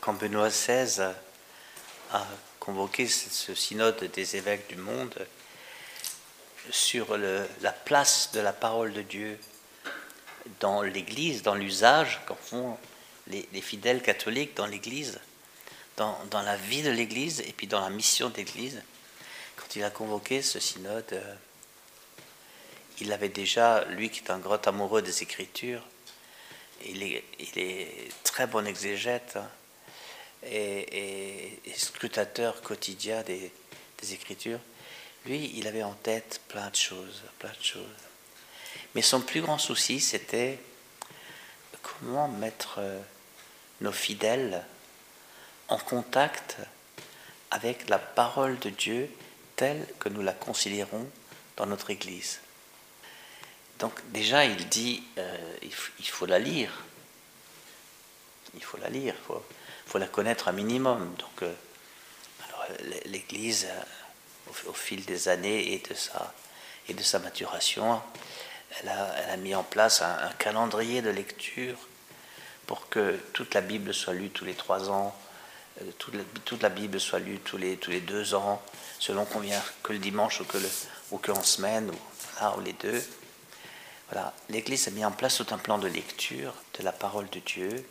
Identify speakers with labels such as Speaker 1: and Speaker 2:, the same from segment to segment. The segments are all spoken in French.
Speaker 1: quand Benoît XVI a convoqué ce synode des évêques du monde sur la place de la parole de Dieu dans l'Église, dans l'usage qu'en font les, fidèles catholiques dans l'Église, dans, la vie de l'Église et puis dans la mission d'Église. Quand il a convoqué ce synode, euh, il avait déjà, lui qui est un grand amoureux des Écritures, il est, il est très bon exégète hein, et, scrutateur quotidien des, Écritures. Lui, il avait en tête plein de choses, plein de choses. Mais son plus grand souci, c'était comment mettre euh, nos fidèles en contact avec la parole de Dieu telle que nous la considérons dans notre Église. Donc déjà, il dit, euh, il, faut la lire. Il faut la lire, il faut, la connaître un minimum. Donc euh, l'Église au, fil des années et de sa, et de sa maturation, elle a, elle a mis en place un, calendrier de lecture pour que toute la Bible soit lue tous les trois ans, euh, toute, la, Bible soit lue tous les, tous les deux ans, selon qu'on vient que le dimanche ou que, le, ou que en semaine, ou, ou les deux. Voilà, l'Église a mis en place tout un plan de lecture de la parole de Dieu,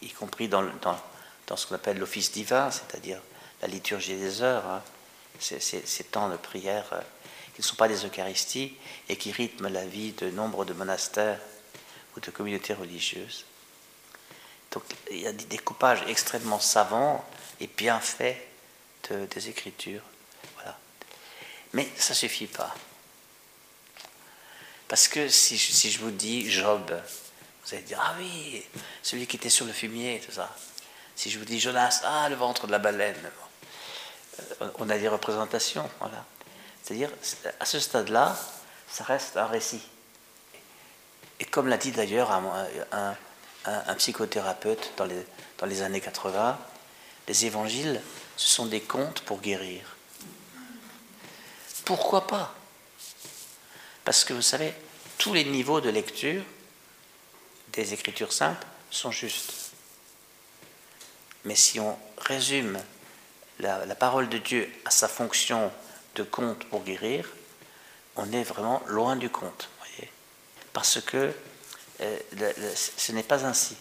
Speaker 1: y, compris dans, dans, dans ce qu'on appelle l'office divin, c'est-à-dire la liturgie des heures. Hein ces, temps de prière euh, qui ne sont pas des Eucharisties et qui rythment la vie de nombre de monastères ou de communautés religieuses. Donc il y a des découpages extrêmement savants et bien faits des Écritures. Voilà. Mais ça ne suffit pas. Parce que si, si, je vous dis Job, vous allez dire Ah oui, celui qui était sur le fumier, tout ça. Si je vous dis Jonas, ah, le ventre de la baleine on a des représentations. Voilà. C'est-à-dire, à ce stade-là, ça reste un récit. Et comme l'a dit d'ailleurs un, psychothérapeute dans les, dans les années 80, les évangiles, ce sont des contes pour guérir. Pourquoi pas? Parce que vous savez, tous les niveaux de lecture des Écritures simples sont justes. Mais si on résume la, parole de Dieu a sa fonction de conte pour guérir, on est vraiment loin du compte. Voyez Parce que euh, ce n'est pas ainsi.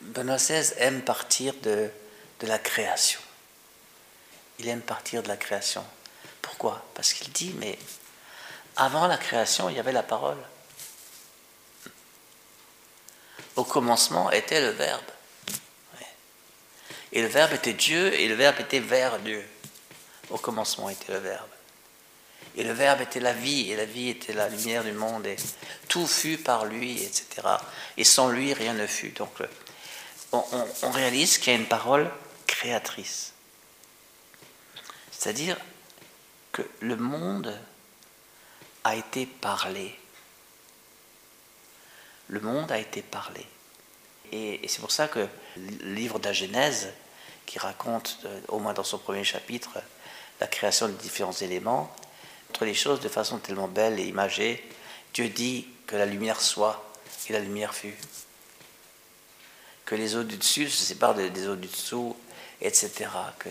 Speaker 1: Benoît XVI aime partir de, de la création. Il aime partir de la création. Pourquoi? Parce qu'il dit, mais avant la création, il y avait la parole. Au commencement était le Verbe. Et le Verbe était Dieu, et le Verbe était vers Dieu. Au commencement était le Verbe. Et le Verbe était la vie, et la vie était la lumière du monde, et tout fut par lui, etc. Et sans lui, rien ne fut. Donc, euh, on, réalise qu'il y a une parole créatrice. C'est-à-dire que le monde a été parlé. Le monde a été parlé. Et, c'est pour ça que le livre de la Genèse qui raconte, euh, au moins dans son premier chapitre, la création de différents éléments, entre les choses de façon tellement belle et imagée. Dieu dit que la lumière soit, et la lumière fut. Que les eaux du dessus se séparent des eaux du dessous, etc. Que,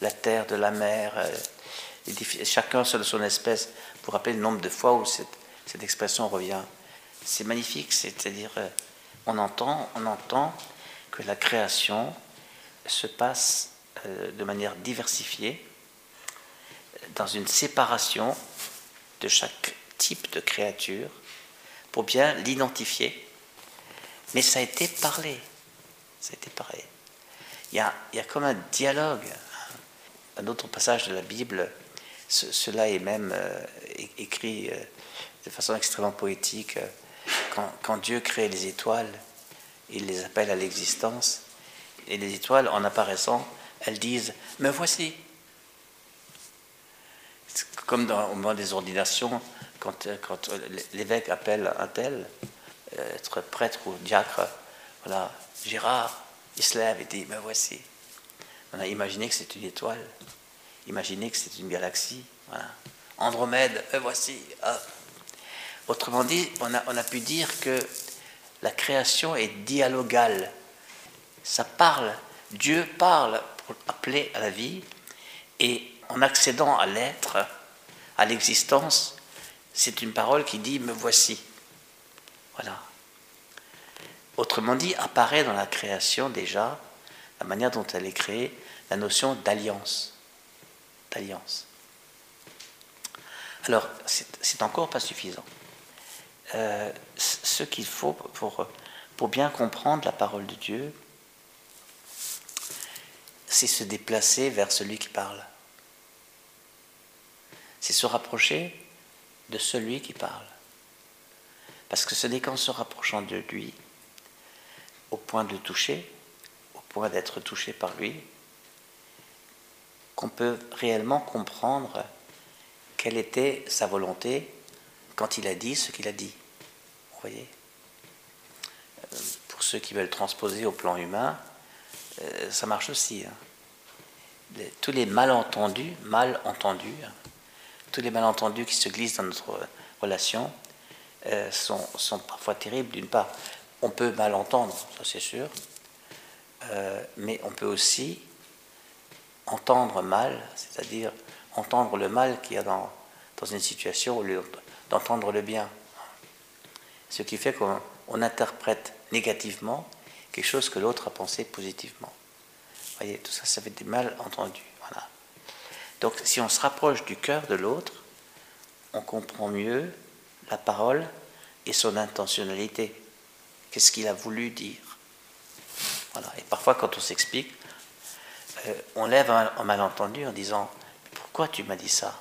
Speaker 1: la terre de la mer, euh, chacun seul son espèce, pour rappeler le nombre de fois où cette, cette expression revient. C'est magnifique, c'est-à-dire, euh, on entend, on entend que la création se passe euh, de manière diversifiée, dans une séparation de chaque type de créature, pour bien l'identifier. Mais ça a été parlé. Ça a été parlé. Il y a, il y a comme un dialogue. Un autre passage de la Bible, cela est même euh, écrit euh, de façon extrêmement poétique. Quand, Dieu crée les étoiles, il les appelle à l'existence et les étoiles, en apparaissant, elles disent Me voici. Comme dans, au moment des ordinations, quand, quand l'évêque appelle un tel, euh, être prêtre ou diacre, voilà, Gérard, il et dit Me voici. On a imaginé que c'est une étoile, imaginé que c'est une galaxie. Voilà. Andromède, me voici. Autrement dit, on a, pu dire que la création est dialogale. Ça parle, Dieu parle pour appeler à la vie, et en accédant à l'être, à l'existence, c'est une parole qui dit me voici. Voilà. Autrement dit, apparaît dans la création déjà, la manière dont elle est créée, la notion d'alliance. D'alliance. Alors, c'est encore pas suffisant. Euh, ce qu'il faut pour, pour bien comprendre la parole de Dieu, c'est se déplacer vers celui qui parle. C'est se rapprocher de celui qui parle. Parce que ce n'est qu'en se rapprochant de lui, au point de toucher, au point d'être touché par lui, qu'on peut réellement comprendre quelle était sa volonté quand il a dit ce qu'il a dit. Voyez euh, Pour ceux qui veulent transposer au plan humain, euh, ça marche aussi. Hein. tous les malentendus, mal entendus, hein, tous les malentendus qui se glissent dans notre relation euh, sont, parfois terribles. D'une part, on peut mal entendre, ça c'est sûr, mais on peut aussi entendre mal, c'est-à-dire entendre le mal qu'il y a dans, dans une situation au lieu d'entendre le bien. Ce qui fait qu'on interprète négativement quelque chose que l'autre a pensé positivement. Vous voyez, tout ça, ça fait des mal entendus. Donc si on se rapproche du cœur de l'autre, on comprend mieux la parole et son intentionnalité. Qu'est-ce qu'il a voulu dire? Voilà. Et parfois, quand on s'explique, euh, on lève un, malentendu en disant Pourquoi tu m'as dit ça?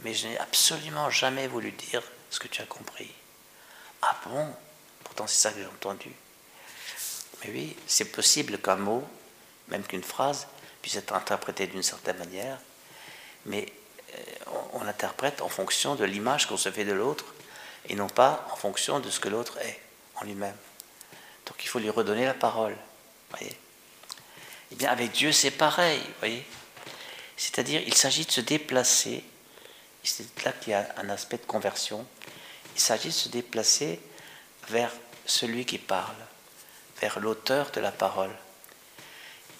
Speaker 1: Mais je n'ai absolument jamais voulu dire ce que tu as compris. Ah bon? Pourtant, c'est ça que j'ai entendu. Mais oui, c'est possible qu'un mot, même qu'une phrase, puisse être interprété d'une certaine manière, mais euh, on, interprète en fonction de l'image qu'on se fait de l'autre et non pas en fonction de ce que l'autre est en lui-même. Donc il faut lui redonner la parole. Voyez Eh bien, avec Dieu, c'est pareil. Voyez C'est-à-dire, il s'agit de se déplacer. C'est là qu'il y a un aspect de conversion. Il s'agit de se déplacer vers celui qui parle, vers l'auteur de la parole.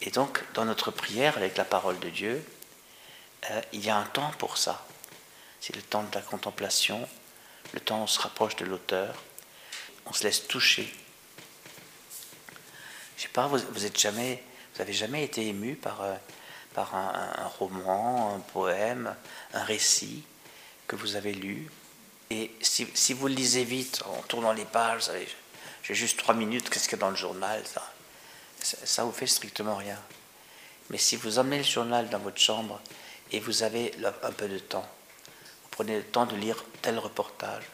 Speaker 1: Et donc, dans notre prière avec la parole de Dieu, euh, il y a un temps pour ça. C'est le temps de la contemplation, le temps où on se rapproche de l'auteur, on se laisse toucher. Je sais pas, vous, vous êtes jamais, vous avez jamais été ému par, euh, par un, roman, un poème, un récit que vous avez lu? Et si, vous le lisez vite, en tournant les pages, j'ai juste trois minutes, qu'est-ce qu'il y a dans le journal ça ça vous fait strictement rien. Mais si vous emmenez le journal dans votre chambre et vous avez un peu de temps, vous prenez le temps de lire tel reportage,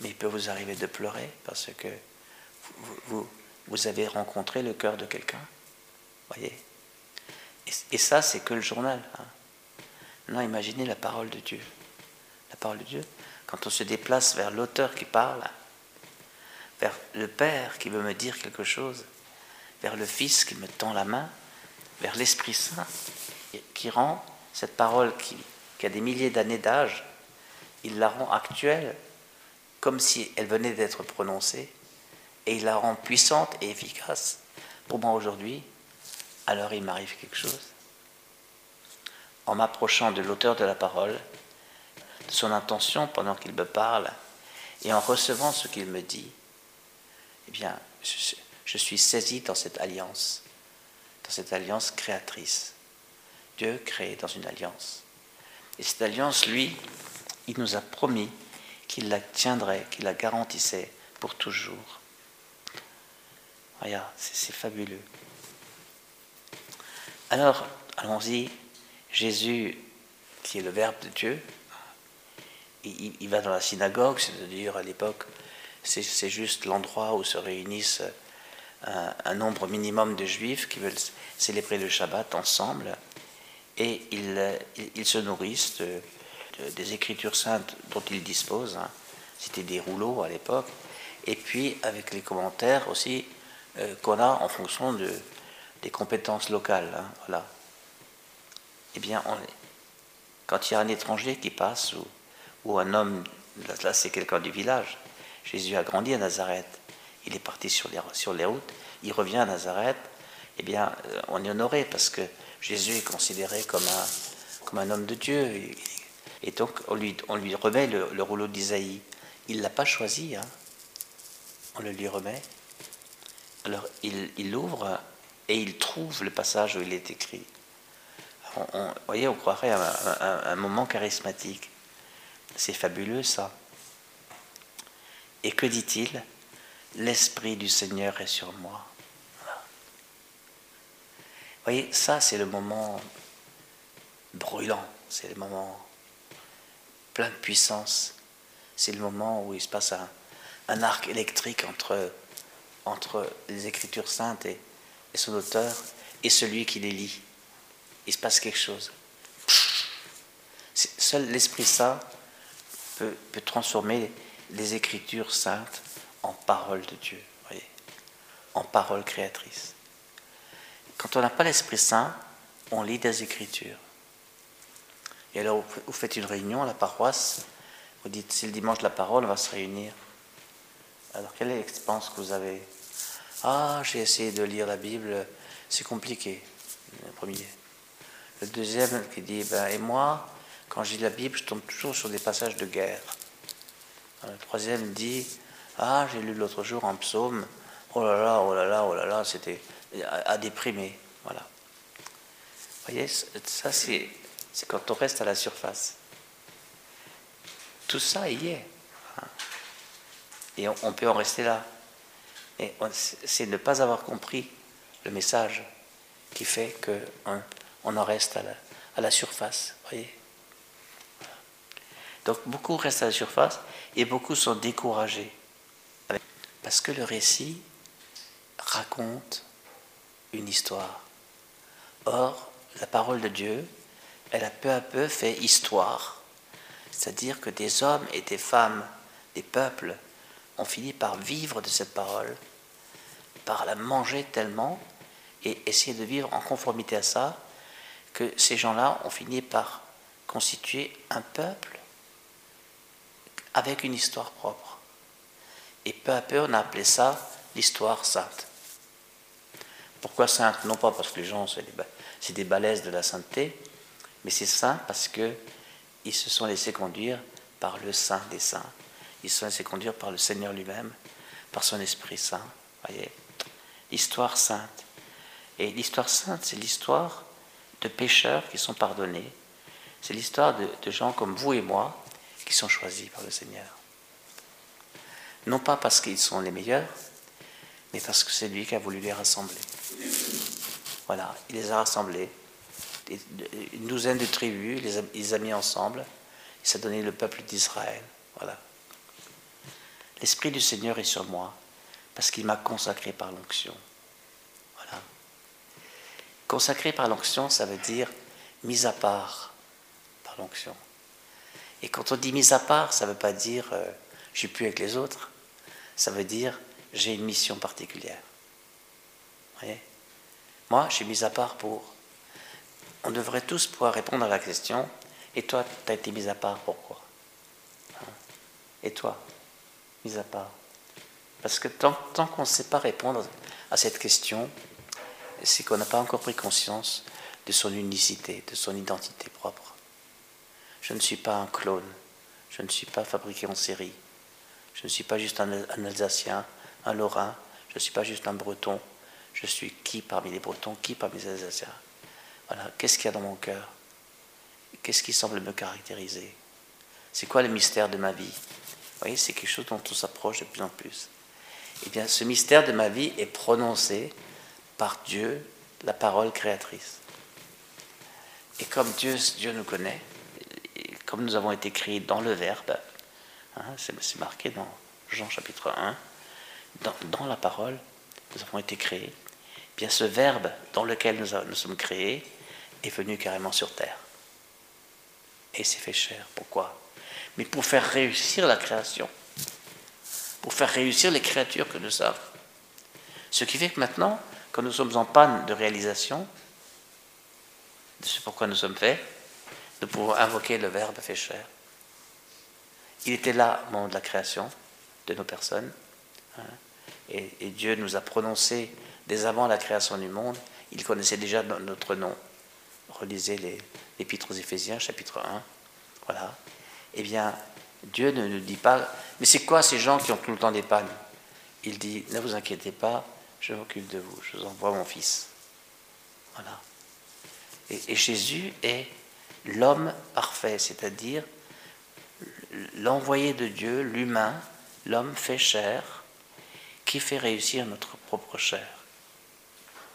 Speaker 1: mais il peut vous arriver de pleurer parce que vous, vous, avez rencontré le cœur de quelqu'un. Voyez et, ça, c'est que le journal. Hein. Maintenant, imaginez la parole de Dieu. La parole de Dieu, quand on se déplace vers l'auteur qui parle, vers le Père qui veut me dire quelque chose, vers le Fils qui me tend la main, vers l'Esprit Saint qui rend cette parole qui, a des milliers d'années d'âge, il la rend actuelle comme si elle venait d'être prononcée et il la rend puissante et efficace pour moi aujourd'hui. Alors il m'arrive quelque chose. En m'approchant de l'auteur de la parole, son intention pendant qu'il me parle, et en recevant ce qu'il me dit, eh bien, je suis saisi dans cette alliance, dans cette alliance créatrice. Dieu crée dans une alliance. Et cette alliance, lui, il nous a promis qu'il la tiendrait, qu'il la garantissait pour toujours. Regarde, c'est fabuleux. Alors, allons-y, Jésus, qui est le Verbe de Dieu, il, va dans la synagogue, c'est-à-dire à l'époque, c'est juste l'endroit où se réunissent un, nombre minimum de juifs qui veulent célébrer le Shabbat ensemble et ils, se nourrissent des écritures saintes dont ils disposent. Hein. C'était des rouleaux à l'époque. Et puis avec les commentaires aussi euh, qu'on a en fonction de, des compétences locales. Hein, voilà. Eh bien, quand il y a un étranger qui passe ou, ou un homme, là c'est quelqu'un du village, Jésus a grandi à Nazareth. Il est parti sur les, routes. Il revient à Nazareth. Eh bien, euh, on est honoré parce que Jésus est considéré comme un, homme de Dieu. Et, donc, on lui, remet le, rouleau d'Isaïe. Il ne l'a pas choisi. Hein. On le lui remet. Alors, il l'ouvre et il trouve le passage où il est écrit. vous voyez, on croirait à un moment charismatique. C'est fabuleux ça. Et que dit-il? L'Esprit du Seigneur est sur moi. Vous voyez, ça c'est le moment brûlant, c'est le moment plein de puissance, c'est le moment où il se passe un, arc électrique entre, entre les Écritures saintes et, et son auteur et celui qui les lit. Il se passe quelque chose. Seul l'Esprit Saint peut, transformer les Écritures saintes en parole de Dieu, voyez, en parole créatrice. Quand on n'a pas l'Esprit Saint, on lit des Écritures. Et alors, vous faites une réunion à la paroisse, vous dites, c'est le dimanche de la parole, on va se réunir. Alors, quelle est l'expérience que vous avez? Ah, j'ai essayé de lire la Bible, c'est compliqué, le premier. Le deuxième qui dit, ben, et moi, quand je lis la Bible, je tombe toujours sur des passages de guerre. Le troisième dit Ah, j'ai lu l'autre jour un psaume, oh là là, oh là là, oh là là, c'était à, déprimer. Voilà. Vous voyez, ça c'est, quand on reste à la surface. Tout ça y est. Hein. Et on, peut en rester là. Et c'est ne pas avoir compris le message qui fait qu'on on en reste à la, à la surface. Voyez donc beaucoup restent à la surface et beaucoup sont découragés. Parce que le récit raconte une histoire. Or, la parole de Dieu, elle a peu à peu fait histoire. C'est-à-dire que des hommes et des femmes, des peuples, ont fini par vivre de cette parole, par la manger tellement et essayer de vivre en conformité à ça, que ces gens-là ont fini par constituer un peuple avec une histoire propre. Et peu à peu, on a appelé ça l'histoire sainte. Pourquoi sainte? Non pas parce que les gens, c'est des, balaises de la sainteté, mais c'est saint parce que ils se sont laissés conduire par le Saint des saints. Ils se sont laissés conduire par le Seigneur lui-même, par son Esprit Saint. Voyez, l'histoire sainte. Et l'histoire sainte, c'est l'histoire de pécheurs qui sont pardonnés. C'est l'histoire de gens comme vous et moi qui sont choisis par le Seigneur. Non pas parce qu'ils sont les meilleurs, mais parce que c'est lui qui a voulu les rassembler. Voilà, il les a rassemblés. Une douzaine de tribus, il les a, mis ensemble. Il s'est donné le peuple d'Israël. Voilà. L'Esprit du Seigneur est sur moi parce qu'il m'a consacré par l'onction. Voilà. Consacré par l'onction, ça veut dire mis à part par l'onction. Et quand on dit mise à part, ça ne veut pas dire je euh, je suis plus avec les autres. Ça veut dire j'ai une mission particulière. Vous voyez? Moi, je suis mise à part pour. On devrait tous pouvoir répondre à la question et toi, tu as été mise à part pourquoi? Hein? Et toi, mise à part? Parce que tant qu'on ne sait pas répondre à cette question, c'est qu'on n'a pas encore pris conscience de son unicité, de son identité propre. Je ne suis pas un clone. Je ne suis pas fabriqué en série. Je ne suis pas juste un, Alsacien, un Lorrain. Je ne suis pas juste un Breton. Je suis qui parmi les Bretons, qui parmi les Alsaciens? Voilà. Qu'est-ce qu'il y a dans mon cœur? Qu'est-ce qui semble me caractériser? C'est quoi le mystère de ma vie? Vous voyez, c'est quelque chose dont on s'approche de plus en plus. Eh bien, ce mystère de ma vie est prononcé par Dieu, la parole créatrice. Et comme Dieu, Dieu nous connaît, comme nous avons été créés dans le Verbe, hein, c'est marqué dans Jean chapitre 1, dans, la parole, nous avons été créés, eh bien ce Verbe dans lequel nous, sommes créés est venu carrément sur terre. Et s'est fait chair. Pourquoi? Mais pour faire réussir la création, pour faire réussir les créatures que nous sommes. Ce qui fait que maintenant, quand nous sommes en panne de réalisation de ce pourquoi nous sommes faits, pour invoquer le Verbe fait chair. Il était là au moment de la création, de nos personnes. Hein. Et, Dieu nous a prononcé dès avant la création du monde, il connaissait déjà notre nom. Relisez l'Épître aux Éphésiens, chapitre 1. Voilà. Eh bien, Dieu ne nous dit pas, mais c'est quoi ces gens qui ont tout le temps des pannes? Il dit, ne vous inquiétez pas, je m'occupe de vous, je vous envoie mon Fils. Voilà. Et, Jésus est l'homme parfait, c'est-à-dire l'envoyé de Dieu, l'humain, l'homme fait chair, qui fait réussir notre propre chair.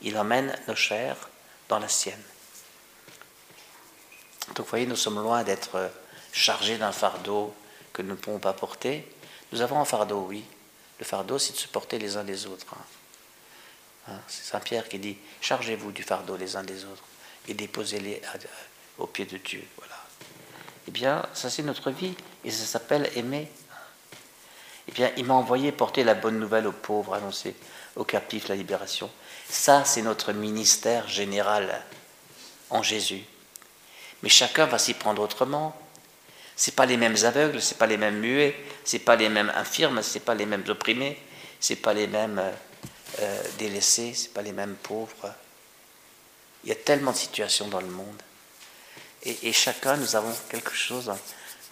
Speaker 1: Il emmène nos chairs dans la sienne. Donc vous voyez, nous sommes loin d'être chargés d'un fardeau que nous ne pouvons pas porter. Nous avons un fardeau, oui. Le fardeau, c'est de se porter les uns les autres. Hein. Hein, c'est Saint Pierre qui dit Chargez-vous du fardeau les uns des autres et déposez-les aux pieds de Dieu. Voilà. Eh bien, ça c'est notre vie et ça s'appelle aimer. Eh bien, il m'a envoyé porter la bonne nouvelle aux pauvres, annoncer aux captifs la libération. Ça, c'est notre ministère général en Jésus. Mais chacun va s'y prendre autrement. C'est pas les mêmes aveugles, c'est pas les mêmes muets, c'est pas les mêmes infirmes, c'est pas les mêmes opprimés, c'est pas les mêmes euh, euh, délaissés, c'est pas les mêmes pauvres. Il y a tellement de situations dans le monde. Et, chacun, nous avons quelque chose,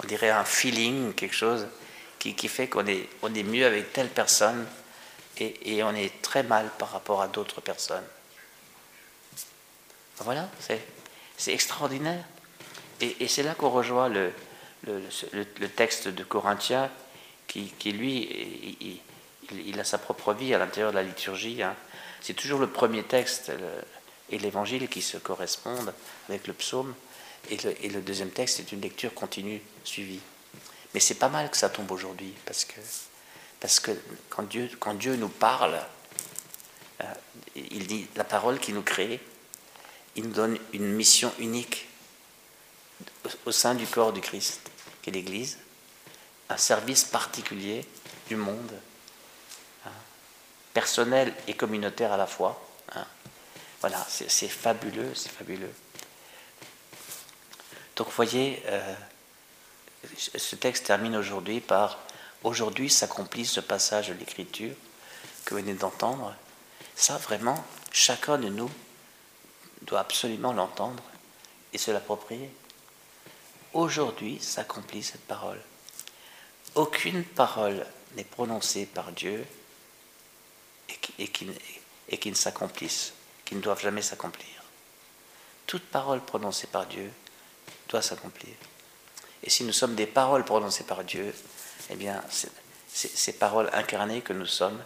Speaker 1: on dirait un feeling, quelque chose qui, fait qu'on est, on est mieux avec telle personne et, on est très mal par rapport à d'autres personnes. Voilà, c'est extraordinaire. Et, c'est là qu'on rejoint le, texte de Corinthiens qui, qui lui, il, a sa propre vie à l'intérieur de la liturgie. Hein. C'est toujours le premier texte et l'évangile qui se correspondent avec le psaume. Et le, deuxième texte est une lecture continue, suivie. Mais c'est pas mal que ça tombe aujourd'hui, parce que, parce que quand, Dieu, quand Dieu nous parle, euh, il dit la parole qui nous crée, il nous donne une mission unique au sein du corps du Christ, qui est l'Église, un service particulier du monde personnel et communautaire à la fois. Hein. Voilà, c'est fabuleux, c'est fabuleux. Donc vous voyez, euh, ce texte termine aujourd'hui par Aujourd'hui s'accomplit ce passage de l'Écriture que vous venez d'entendre. Ça, vraiment, chacun de nous doit absolument l'entendre et se l'approprier. Aujourd'hui s'accomplit cette parole. Aucune parole n'est prononcée par Dieu et qui, ne s'accomplissent, qui ne doivent jamais s'accomplir. Toute parole prononcée par Dieu doit s'accomplir. Et si nous sommes des paroles prononcées par Dieu, eh bien, ces paroles incarnées que nous sommes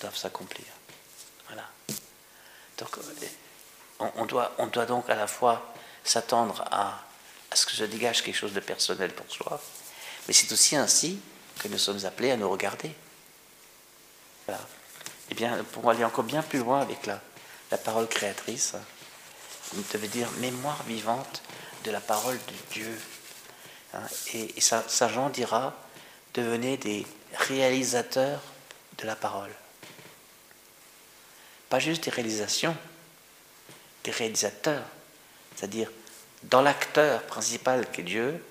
Speaker 1: doivent s'accomplir. Voilà. Donc, on, doit, on doit donc à la fois s'attendre à, ce que se dégage quelque chose de personnel pour soi, mais c'est aussi ainsi que nous sommes appelés à nous regarder. Voilà eh bien, pour aller encore bien plus loin avec la, parole créatrice, il devait dire mémoire vivante de la parole de Dieu. Hein, et, ça, Jean dira devenez des réalisateurs de la parole. Pas juste des réalisations, des réalisateurs. C'est-à-dire, dans l'acteur principal qui est Dieu,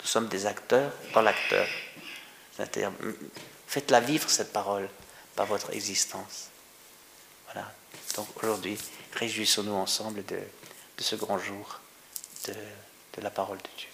Speaker 1: nous sommes des acteurs dans l'acteur. C'est-à-dire, faites-la vivre cette parole par votre existence. Voilà. Donc aujourd'hui, réjouissons-nous ensemble de, ce grand jour de, de la parole de Dieu.